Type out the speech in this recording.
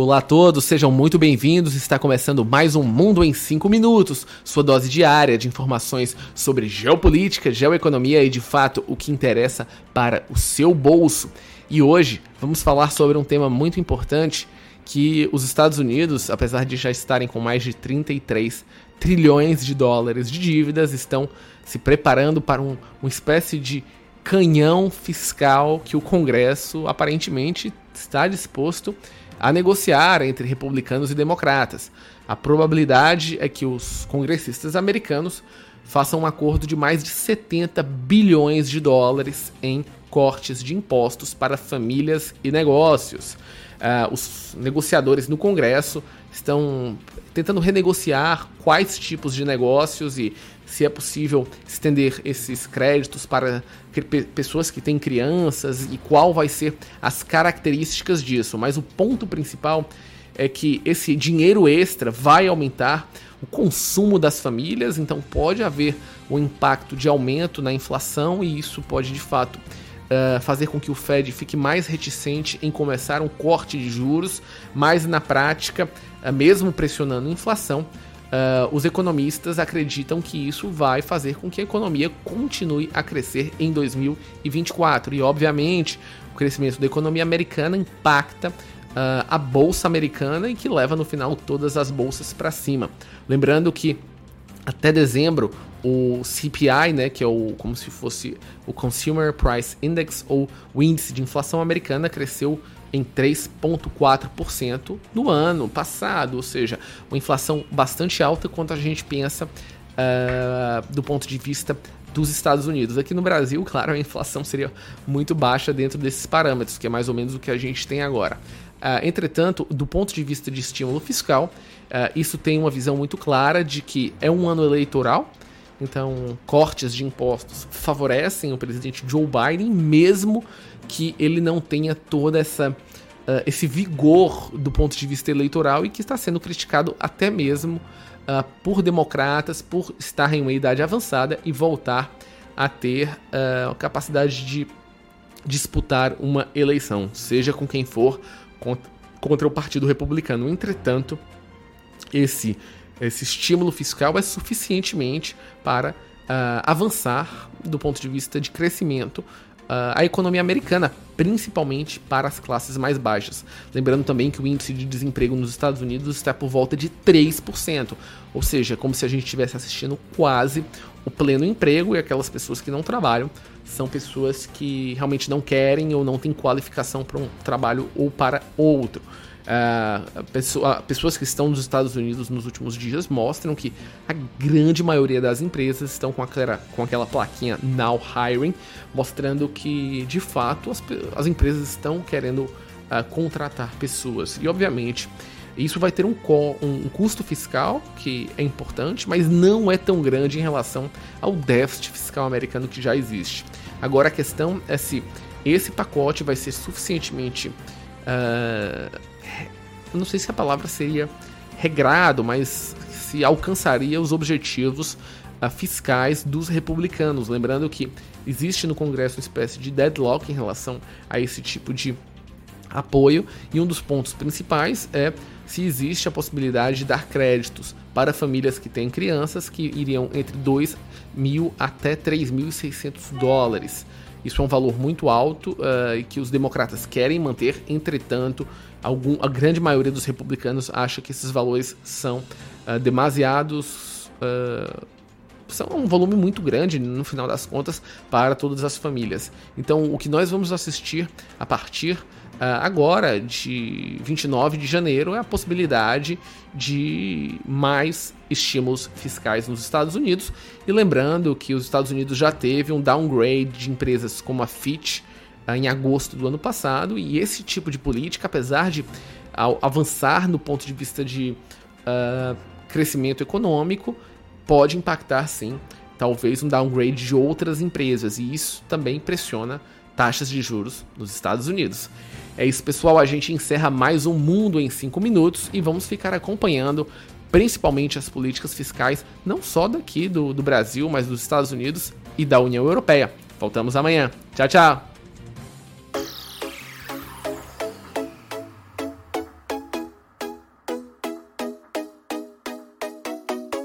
Olá a todos, sejam muito bem-vindos. Está começando mais um Mundo em 5 Minutos, sua dose diária de informações sobre geopolítica, geoeconomia e, de fato, o que interessa para o seu bolso. E hoje vamos falar sobre um tema muito importante que os Estados Unidos, apesar de já estarem com mais de 33 trilhões de dólares de dívidas, estão se preparando para um, uma espécie de canhão fiscal que o Congresso aparentemente está disposto a a negociar entre republicanos e democratas. A probabilidade é que os congressistas americanos façam um acordo de mais de 70 bilhões de dólares em cortes de impostos para famílias e negócios. Uh, os negociadores no Congresso estão tentando renegociar quais tipos de negócios e se é possível estender esses créditos para pessoas que têm crianças e qual vai ser as características disso. Mas o ponto principal é que esse dinheiro extra vai aumentar o consumo das famílias, então pode haver um impacto de aumento na inflação e isso pode de fato uh, fazer com que o Fed fique mais reticente em começar um corte de juros, mas na prática, uh, mesmo pressionando a inflação, Uh, os economistas acreditam que isso vai fazer com que a economia continue a crescer em 2024. E, obviamente, o crescimento da economia americana impacta uh, a bolsa americana e que leva no final todas as bolsas para cima. Lembrando que até dezembro o CPI, né, que é o como se fosse o Consumer Price Index ou o índice de inflação americana cresceu em 3,4% no ano passado, ou seja, uma inflação bastante alta quanto a gente pensa uh, do ponto de vista dos Estados Unidos. Aqui no Brasil, claro, a inflação seria muito baixa dentro desses parâmetros, que é mais ou menos o que a gente tem agora. Uh, entretanto, do ponto de vista de estímulo fiscal, uh, isso tem uma visão muito clara de que é um ano eleitoral, então cortes de impostos favorecem o presidente Joe Biden, mesmo que ele não tenha toda essa uh, esse vigor do ponto de vista eleitoral e que está sendo criticado até mesmo uh, por democratas por estar em uma idade avançada e voltar a ter uh, capacidade de disputar uma eleição, seja com quem for, contra, contra o Partido Republicano. Entretanto, esse esse estímulo fiscal é suficientemente para uh, avançar do ponto de vista de crescimento a economia americana, principalmente para as classes mais baixas. Lembrando também que o índice de desemprego nos Estados Unidos está por volta de 3%, ou seja, como se a gente estivesse assistindo quase o pleno emprego e aquelas pessoas que não trabalham são pessoas que realmente não querem ou não têm qualificação para um trabalho ou para outro. Uh, pessoa, pessoas que estão nos Estados Unidos nos últimos dias mostram que a grande maioria das empresas estão com aquela, com aquela plaquinha Now Hiring, mostrando que de fato as, as empresas estão querendo uh, contratar pessoas. E obviamente isso vai ter um, um, custo fiscal que é importante, mas não é tão grande em relação ao déficit fiscal americano que já existe. Agora a questão é se esse pacote vai ser suficientemente uh, não sei se a palavra seria regrado, mas se alcançaria os objetivos uh, fiscais dos republicanos. Lembrando que existe no Congresso uma espécie de deadlock em relação a esse tipo de apoio, e um dos pontos principais é se existe a possibilidade de dar créditos para famílias que têm crianças que iriam entre 2 mil até 3.600 dólares. Isso é um valor muito alto uh, e que os democratas querem manter, entretanto, algum, a grande maioria dos republicanos acha que esses valores são uh, demasiados. Uh, são um volume muito grande, no final das contas, para todas as famílias. Então, o que nós vamos assistir a partir Uh, agora, de 29 de janeiro, é a possibilidade de mais estímulos fiscais nos Estados Unidos. E lembrando que os Estados Unidos já teve um downgrade de empresas como a Fitch uh, em agosto do ano passado, e esse tipo de política, apesar de avançar no ponto de vista de uh, crescimento econômico, pode impactar sim, talvez um downgrade de outras empresas, e isso também pressiona taxas de juros nos Estados Unidos. É isso, pessoal. A gente encerra mais um Mundo em 5 minutos e vamos ficar acompanhando principalmente as políticas fiscais, não só daqui do, do Brasil, mas dos Estados Unidos e da União Europeia. Voltamos amanhã. Tchau, tchau!